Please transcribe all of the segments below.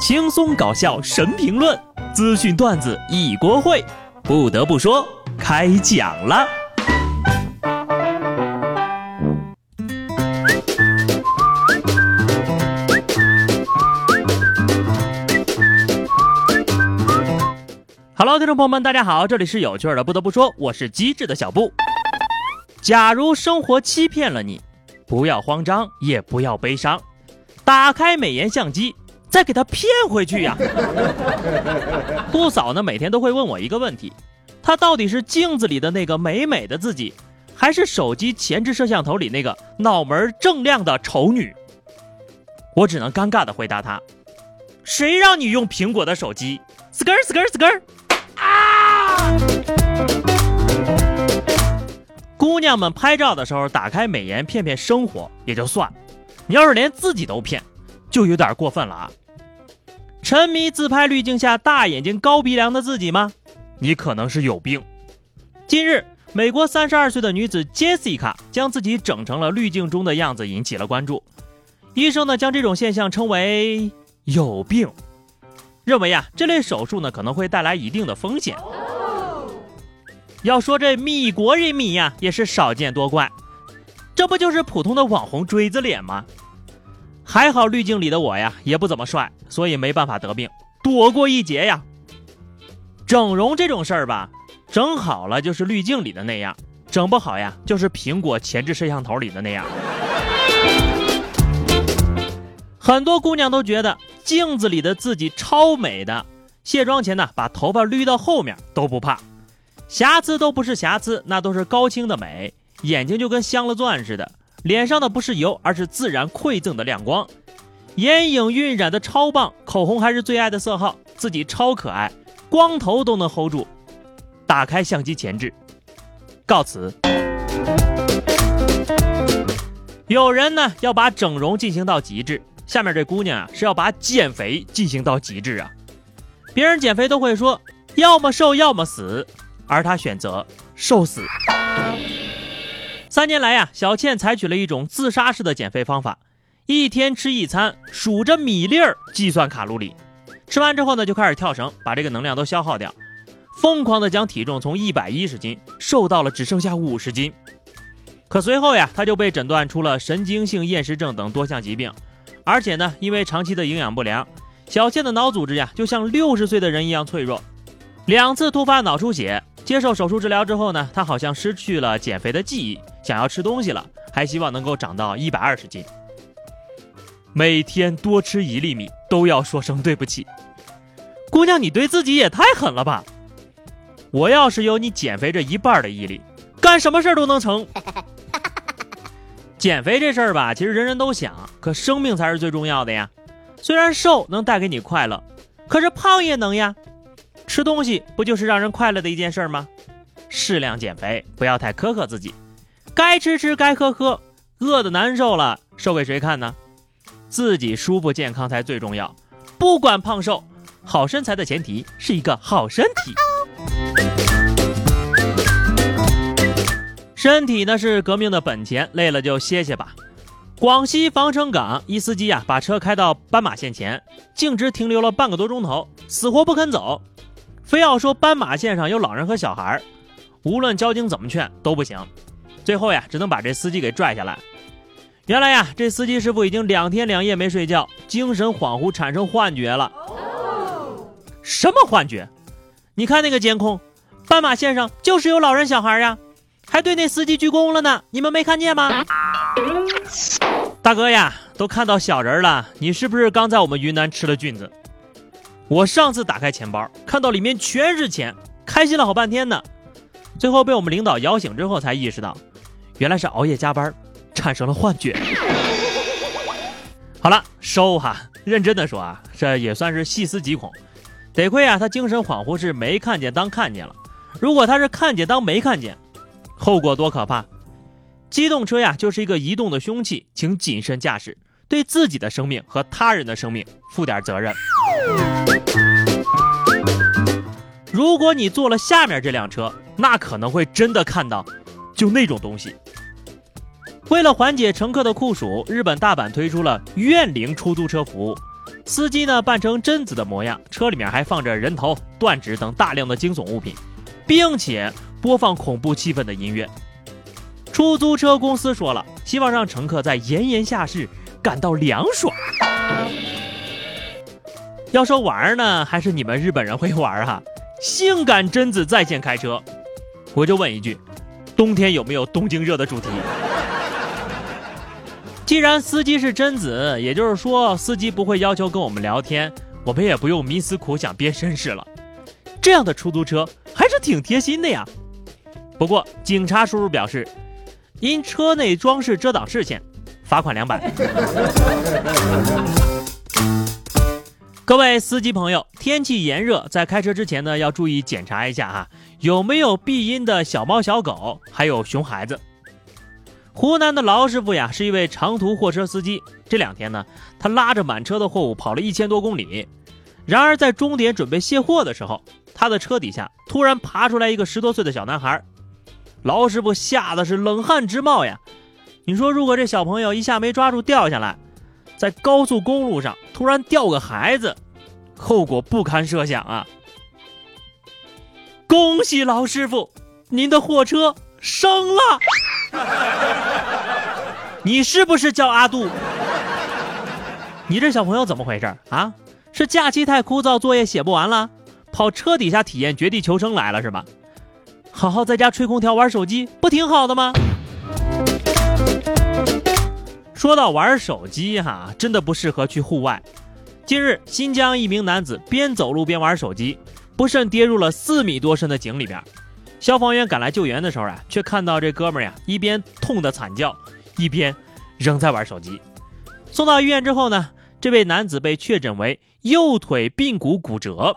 轻松搞笑神评论，资讯段子一锅烩。不得不说，开讲了。Hello，听众朋友们，大家好，这里是有趣的。不得不说，我是机智的小布。假如生活欺骗了你，不要慌张，也不要悲伤，打开美颜相机。再给他骗回去呀！杜嫂呢，每天都会问我一个问题：她到底是镜子里的那个美美的自己，还是手机前置摄像头里那个脑门正亮的丑女？我只能尴尬的回答她：谁让你用苹果的手机？skr skr skr！啊！姑娘们拍照的时候打开美颜骗骗生活也就算，你要是连自己都骗，就有点过分了啊！沉迷自拍滤镜下大眼睛高鼻梁的自己吗？你可能是有病。近日，美国三十二岁的女子 Jessica 将自己整成了滤镜中的样子，引起了关注。医生呢将这种现象称为有病，认为呀这类手术呢可能会带来一定的风险。要说这米国人民呀也是少见多怪，这不就是普通的网红锥子脸吗？还好滤镜里的我呀也不怎么帅，所以没办法得病，躲过一劫呀。整容这种事儿吧，整好了就是滤镜里的那样，整不好呀就是苹果前置摄像头里的那样。很多姑娘都觉得镜子里的自己超美的，卸妆前呢把头发捋到后面都不怕，瑕疵都不是瑕疵，那都是高清的美，眼睛就跟镶了钻似的。脸上的不是油，而是自然馈赠的亮光，眼影晕染的超棒，口红还是最爱的色号，自己超可爱，光头都能 hold 住。打开相机前置，告辞。有人呢要把整容进行到极致，下面这姑娘啊是要把减肥进行到极致啊。别人减肥都会说要么瘦要么死，而她选择瘦死。三年来呀，小倩采取了一种自杀式的减肥方法，一天吃一餐，数着米粒儿计算卡路里，吃完之后呢，就开始跳绳，把这个能量都消耗掉，疯狂的将体重从一百一十斤瘦到了只剩下五十斤。可随后呀，她就被诊断出了神经性厌食症等多项疾病，而且呢，因为长期的营养不良，小倩的脑组织呀，就像六十岁的人一样脆弱，两次突发脑出血。接受手术治疗之后呢，他好像失去了减肥的记忆，想要吃东西了，还希望能够长到一百二十斤。每天多吃一粒米都要说声对不起，姑娘，你对自己也太狠了吧！我要是有你减肥这一半的毅力，干什么事儿都能成。减肥这事儿吧，其实人人都想，可生命才是最重要的呀。虽然瘦能带给你快乐，可是胖也能呀。吃东西不就是让人快乐的一件事吗？适量减肥，不要太苛刻自己，该吃吃，该喝喝，饿的难受了，瘦给谁看呢？自己舒服健康才最重要。不管胖瘦，好身材的前提是一个好身体。身体呢是革命的本钱，累了就歇歇吧。广西防城港一司机呀，把车开到斑马线前，径直停留了半个多钟头，死活不肯走。非要说斑马线上有老人和小孩，无论交警怎么劝都不行。最后呀，只能把这司机给拽下来。原来呀，这司机师傅已经两天两夜没睡觉，精神恍惚，产生幻觉了。什么幻觉？你看那个监控，斑马线上就是有老人小孩呀，还对那司机鞠躬了呢。你们没看见吗？大哥呀，都看到小人了，你是不是刚在我们云南吃了菌子？我上次打开钱包，看到里面全是钱，开心了好半天呢。最后被我们领导摇醒之后，才意识到，原来是熬夜加班，产生了幻觉。好了，收哈。认真的说啊，这也算是细思极恐。得亏啊，他精神恍惚是没看见当看见了。如果他是看见当没看见，后果多可怕！机动车呀，就是一个移动的凶器，请谨慎驾驶，对自己的生命和他人的生命负点责任。如果你坐了下面这辆车，那可能会真的看到，就那种东西。为了缓解乘客的酷暑，日本大阪推出了怨灵出租车服务，司机呢扮成贞子的模样，车里面还放着人头、断指等大量的惊悚物品，并且播放恐怖气氛的音乐。出租车公司说了，希望让乘客在炎炎夏日感到凉爽。要说玩呢，还是你们日本人会玩哈？性感贞子在线开车，我就问一句：冬天有没有东京热的主题？既然司机是贞子，也就是说司机不会要求跟我们聊天，我们也不用冥思苦想编身世了。这样的出租车还是挺贴心的呀。不过警察叔叔表示，因车内装饰遮挡视线，罚款两百。各位司机朋友，天气炎热，在开车之前呢，要注意检查一下哈，有没有避阴的小猫小狗，还有熊孩子。湖南的劳师傅呀，是一位长途货车司机。这两天呢，他拉着满车的货物跑了一千多公里。然而在终点准备卸货的时候，他的车底下突然爬出来一个十多岁的小男孩。劳师傅吓得是冷汗直冒呀！你说，如果这小朋友一下没抓住掉下来，在高速公路上突然掉个孩子，后果不堪设想啊！恭喜老师傅，您的货车生了。你是不是叫阿杜？你这小朋友怎么回事啊？是假期太枯燥，作业写不完了，跑车底下体验绝地求生来了是吧？好好在家吹空调玩手机，不挺好的吗？说到玩手机哈，真的不适合去户外。近日，新疆一名男子边走路边玩手机，不慎跌入了四米多深的井里边。消防员赶来救援的时候啊，却看到这哥们呀一边痛得惨叫，一边仍在玩手机。送到医院之后呢，这位男子被确诊为右腿髌骨骨折。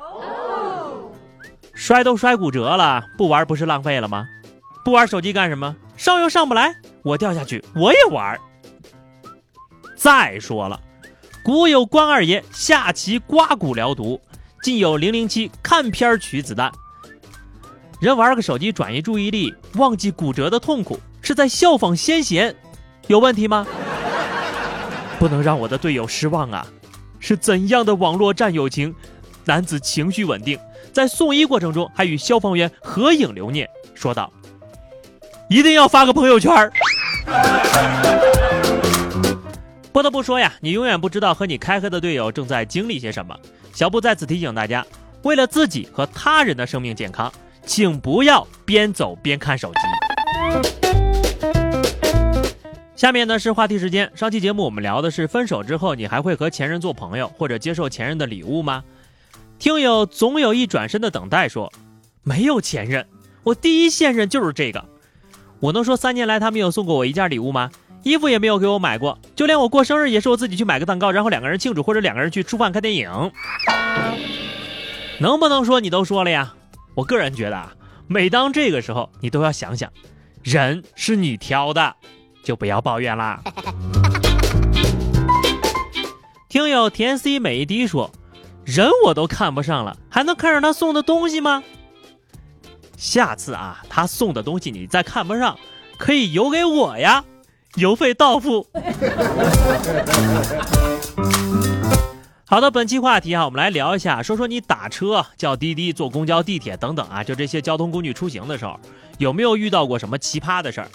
摔都摔骨折了，不玩不是浪费了吗？不玩手机干什么？上又上不来，我掉下去我也玩。再说了，古有关二爷下棋刮骨疗毒，今有零零七看片取子弹。人玩个手机转移注意力，忘记骨折的痛苦，是在效仿先贤，有问题吗？不能让我的队友失望啊！是怎样的网络战友情？男子情绪稳定，在送医过程中还与消防员合影留念，说道：“一定要发个朋友圈。”不得不说呀，你永远不知道和你开黑的队友正在经历些什么。小布在此提醒大家，为了自己和他人的生命健康。请不要边走边看手机。下面呢是话题时间。上期节目我们聊的是分手之后，你还会和前任做朋友，或者接受前任的礼物吗？听友总有一转身的等待说，没有前任，我第一现任就是这个。我能说三年来他没有送过我一件礼物吗？衣服也没有给我买过，就连我过生日也是我自己去买个蛋糕，然后两个人庆祝，或者两个人去吃饭看电影。能不能说你都说了呀？我个人觉得啊，每当这个时候，你都要想想，人是你挑的，就不要抱怨啦。听友田 C 每一滴说，人我都看不上了，还能看上他送的东西吗？下次啊，他送的东西你再看不上，可以邮给我呀，邮费到付。好的，本期话题啊，我们来聊一下，说说你打车、叫滴滴、坐公交、地铁等等啊，就这些交通工具出行的时候，有没有遇到过什么奇葩的事儿？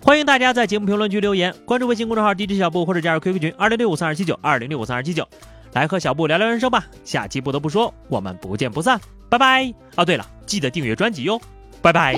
欢迎大家在节目评论区留言，关注微信公众号 DJ 小布或者加入 QQ 群二零六五三二七九二零六五三二七九，来和小布聊聊人生吧。下期不得不说，我们不见不散，拜拜。哦，对了，记得订阅专辑哟，拜拜。